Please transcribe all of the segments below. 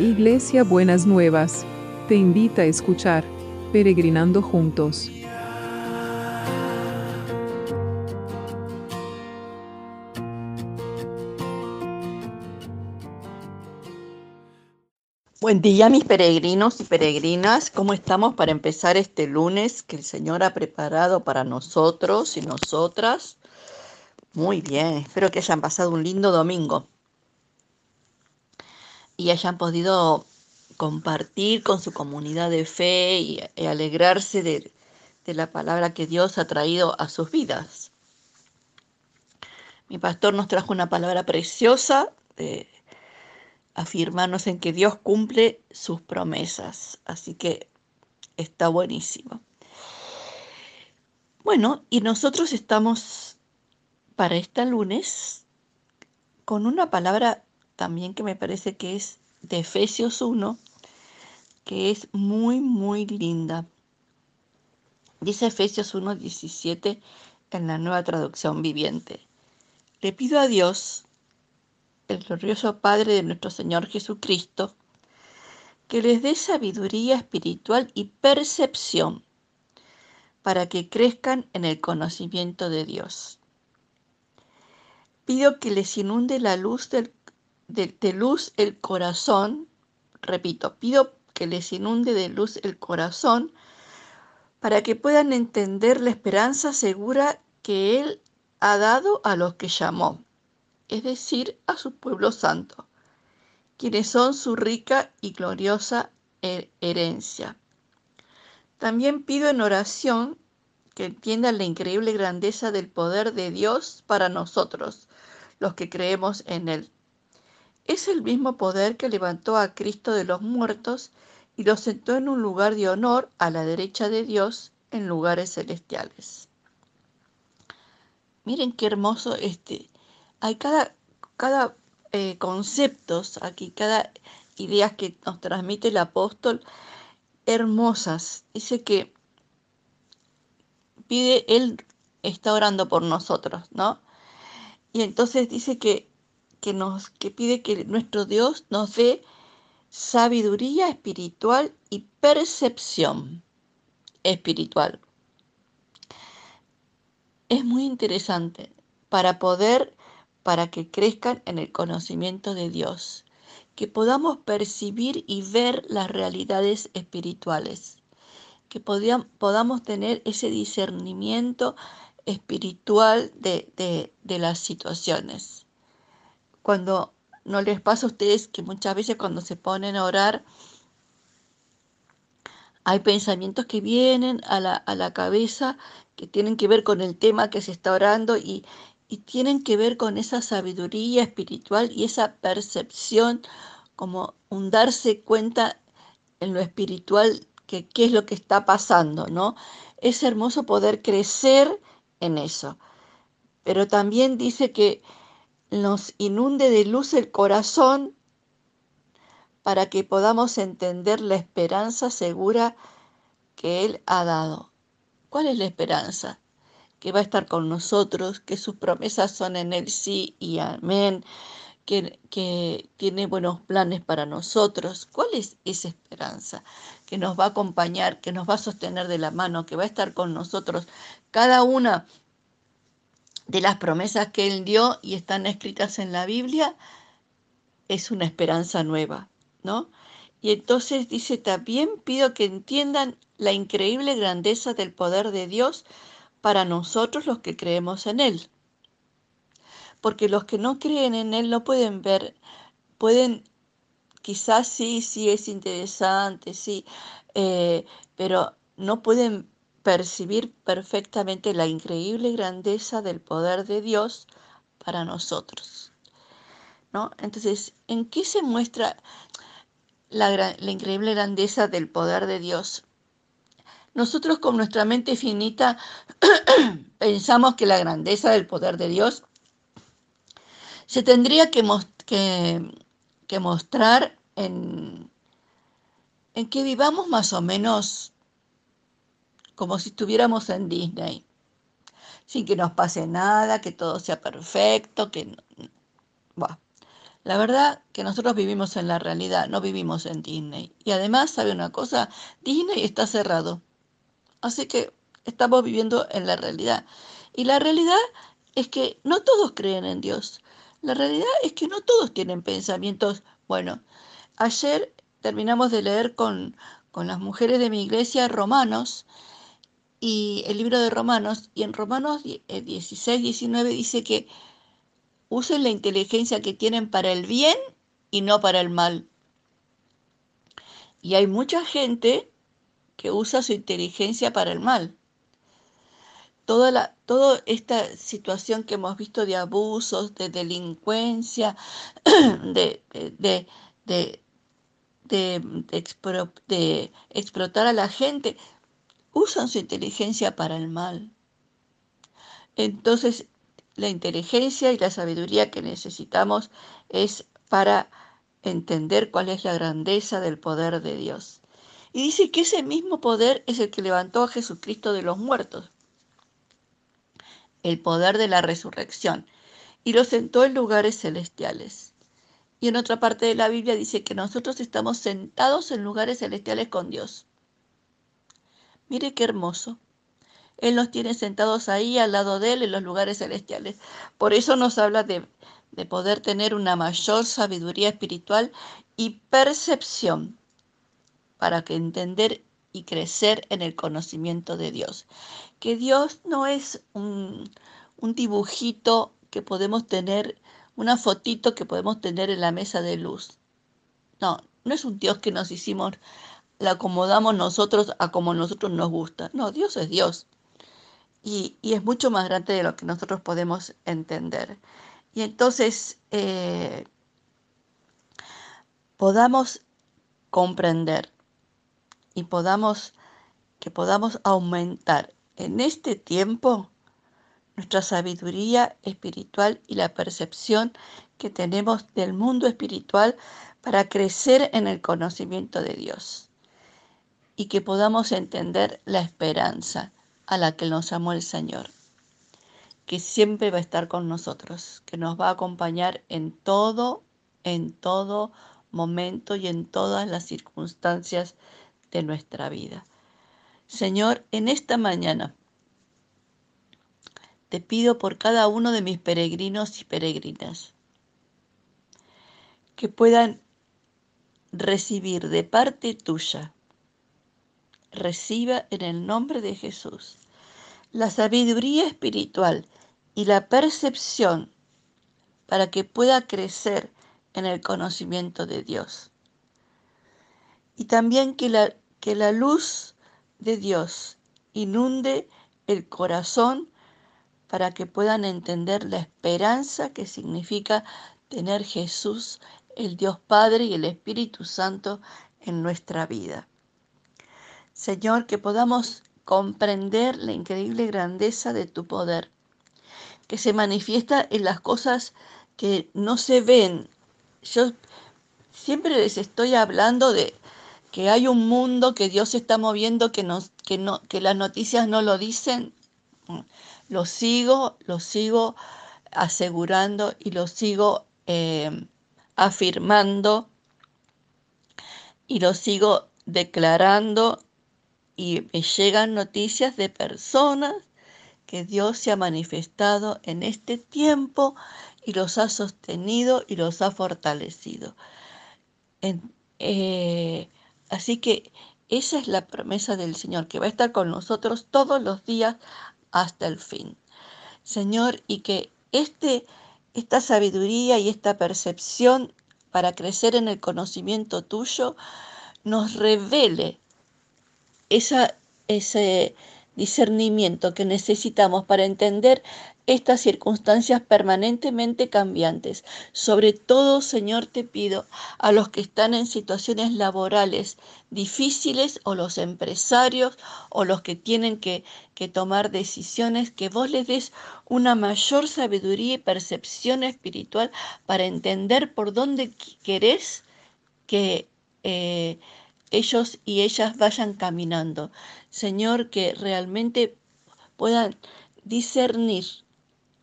Iglesia Buenas Nuevas, te invita a escuchar Peregrinando Juntos. Buen día mis peregrinos y peregrinas, ¿cómo estamos para empezar este lunes que el Señor ha preparado para nosotros y nosotras? Muy bien, espero que hayan pasado un lindo domingo y hayan podido compartir con su comunidad de fe y, alegrarse de, de la palabra que Dios ha traído a sus vidas. Mi pastor nos trajo una palabra preciosa de afirmarnos en que Dios cumple sus promesas. Así que está buenísimo. Bueno, y nosotros estamos para este lunes con una palabra también que me parece que es de Efesios 1, que es muy, muy linda. Dice Efesios 1, 17 en la nueva traducción viviente. Le pido a Dios, el glorioso Padre de nuestro Señor Jesucristo, que les dé sabiduría espiritual y percepción para que crezcan en el conocimiento de Dios. Pido que les inunde la luz del, de, luz el corazón, repito, pido que les inunde de luz el corazón para que puedan entender la esperanza segura que Él ha dado a los que llamó es decir, a su pueblo santo, quienes son su rica y gloriosa herencia. También pido en oración que entiendan la increíble grandeza del poder de Dios para nosotros, los que creemos en Él. Es el mismo poder que levantó a Cristo de los muertos y lo sentó en un lugar de honor a la derecha de Dios en lugares celestiales. Miren qué hermoso este, hay cada, cada eh, conceptos aquí, cada ideas que nos transmite el apóstol, hermosas. Dice que pide, él está orando por nosotros, ¿no? Y entonces dice que, que, nos, que pide que nuestro Dios nos dé sabiduría espiritual y percepción espiritual. Es muy interesante para poder para que crezcan en el conocimiento de Dios, que podamos percibir y ver las realidades espirituales, que podamos tener ese discernimiento espiritual de, las situaciones. Cuando no les pasa a ustedes que muchas veces cuando se ponen a orar, hay pensamientos que vienen a la, a la cabeza que tienen que ver con el tema que se está orando y, y tienen que ver con esa sabiduría espiritual y esa percepción, como un darse cuenta en lo espiritual que qué es lo que está pasando, ¿no? Es hermoso poder crecer en eso. Pero también dice que nos inunde de luz el corazón para que podamos entender la esperanza segura que Él ha dado. ¿Cuál es la esperanza? que va a estar con nosotros, que sus promesas son en el sí y amén, que, que, tiene buenos planes para nosotros. ¿Cuál es esa esperanza? Que nos va a acompañar, que nos va a sostener de la mano, que va a estar con nosotros. Cada una de las promesas que Él dio y están escritas en la Biblia es una esperanza nueva, ¿no? Y entonces dice, también pido que entiendan la increíble grandeza del poder de Dios para nosotros los que creemos en Él. Porque los que no creen en Él no pueden ver, pueden, quizás sí, sí es interesante, sí, eh, pero no pueden percibir perfectamente la increíble grandeza del poder de Dios para nosotros. ¿no? Entonces, ¿en qué se muestra la, increíble grandeza del poder de Dios? Nosotros con nuestra mente finita pensamos que la grandeza del poder de Dios se tendría que, mostrar en que vivamos más o menos como si estuviéramos en Disney, sin que nos pase nada, que todo sea perfecto, que... La verdad que nosotros vivimos en la realidad, no vivimos en Disney. Y además, ¿sabe una cosa? Disney está cerrado. Así que estamos viviendo en la realidad. Y la realidad es que no todos creen en Dios. La realidad es que no todos tienen pensamientos. Bueno, ayer terminamos de leer con, con las mujeres de mi iglesia Romanos y el libro de Romanos. Y en Romanos 16, 19 dice que usen la inteligencia que tienen para el bien y no para el mal. Y hay mucha gente que usa su inteligencia para el mal. Toda, la, toda esta situación que hemos visto de abusos, de delincuencia, de, de, de, de explotar a la gente, usan su inteligencia para el mal. Entonces, la inteligencia y la sabiduría que necesitamos es para entender cuál es la grandeza del poder de Dios. Y dice que ese mismo poder es el que levantó a Jesucristo de los muertos, el poder de la resurrección, y lo sentó en lugares celestiales. Y en otra parte de la Biblia dice que nosotros estamos sentados en lugares celestiales con Dios. Mire qué hermoso. Él nos tiene sentados ahí al lado de Él en los lugares celestiales. Por eso nos habla de, poder tener una mayor sabiduría espiritual y percepción para que entender y crecer en el conocimiento de Dios. Que Dios no es un, un dibujito que podemos tener, una fotito que podemos tener en la mesa de luz. No, no es un Dios que nos hicimos, la acomodamos nosotros a como nosotros nos gusta. No, Dios es Dios y, es mucho más grande de lo que nosotros podemos entender. Y entonces eh, podamos comprender y podamos que podamos aumentar en este tiempo nuestra sabiduría espiritual y la percepción que tenemos del mundo espiritual para crecer en el conocimiento de Dios y que podamos entender la esperanza a la que nos amó el Señor, que siempre va a estar con nosotros, que nos va a acompañar en todo, en todo momento y en todas las circunstancias de nuestra vida. Señor, en esta mañana te pido por cada uno de mis peregrinos y peregrinas que puedan recibir de parte tuya reciba en el nombre de Jesús la sabiduría espiritual y la percepción para que pueda crecer en el conocimiento de Dios. Y también que la, que la luz de Dios inunde el corazón para que puedan entender la esperanza que significa tener Jesús, el Dios Padre y el Espíritu Santo en nuestra vida. Señor, que podamos comprender la increíble grandeza de tu poder, que se manifiesta en las cosas que no se ven. Yo siempre les estoy hablando de que hay un mundo que Dios está moviendo que, que, no, que las noticias no lo dicen. Lo sigo, lo sigo asegurando y lo sigo eh, afirmando y lo sigo declarando y me llegan noticias de personas que Dios se ha manifestado en este tiempo y los ha sostenido y los ha fortalecido. Eh, así que esa es la promesa del Señor, que va a estar con nosotros todos los días hasta el fin. Señor, y que este, esta sabiduría y esta percepción para crecer en el conocimiento tuyo nos revele ese discernimiento que necesitamos para entender estas circunstancias permanentemente cambiantes. Sobre todo, Señor, te pido a los que están en situaciones laborales difíciles o los empresarios o los que tienen que, que tomar decisiones, que vos les des una mayor sabiduría y percepción espiritual para entender por dónde querés que... Eh, ellos y ellas vayan caminando. Señor, que realmente puedan discernir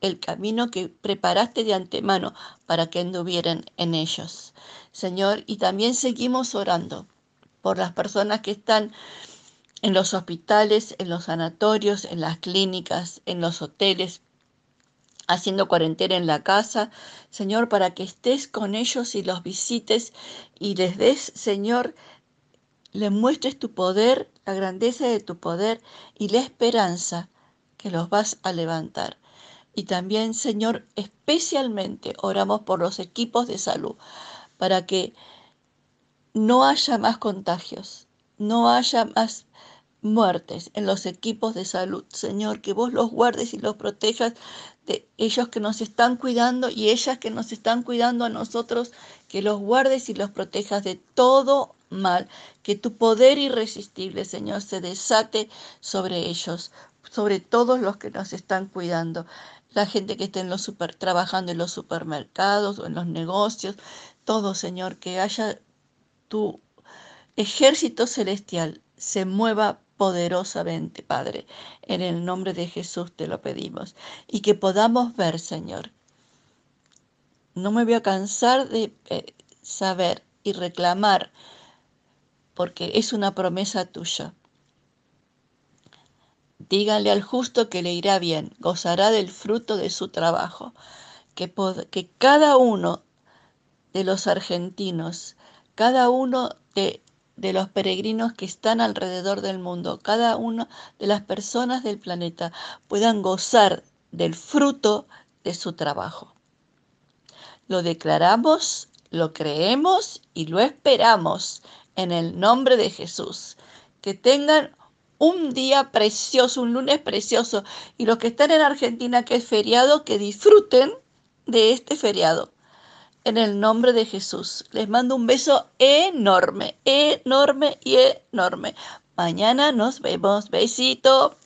el camino que preparaste de antemano para que anduvieran en ellos. Señor, y también seguimos orando por las personas que están en los hospitales, en los sanatorios, en las clínicas, en los hoteles, haciendo cuarentena en la casa, Señor, para que estés con ellos y los visites y les des, Señor, le muestres tu poder, la grandeza de tu poder y la esperanza que los vas a levantar. Y también, Señor, especialmente oramos por los equipos de salud, para que no haya más contagios, no haya más muertes en los equipos de salud. Señor, que vos los guardes y los protejas de ellos que nos están cuidando y ellas que nos están cuidando a nosotros, que los guardes y los protejas de todo mal, que tu poder irresistible, Señor, se desate sobre ellos, sobre todos los que nos están cuidando. La gente que está en los super, trabajando en los supermercados o en los negocios, todo, Señor, que haya tu ejército celestial se mueva poderosamente, Padre. En el nombre de Jesús te lo pedimos. Y que podamos ver, Señor. No me voy a cansar de eh, saber y reclamar, porque es una promesa tuya. Díganle al justo que le irá bien, gozará del fruto de su trabajo. Que, que cada uno de los argentinos, cada uno de de los peregrinos que están alrededor del mundo, cada una de las personas del planeta puedan gozar del fruto de su trabajo. Lo declaramos, lo creemos y lo esperamos en el nombre de Jesús. Que tengan un día precioso, un lunes precioso. Y los que están en Argentina, que es feriado, que disfruten de este feriado en el nombre de Jesús. Les mando un beso enorme, enorme y enorme. Mañana nos vemos. Besito.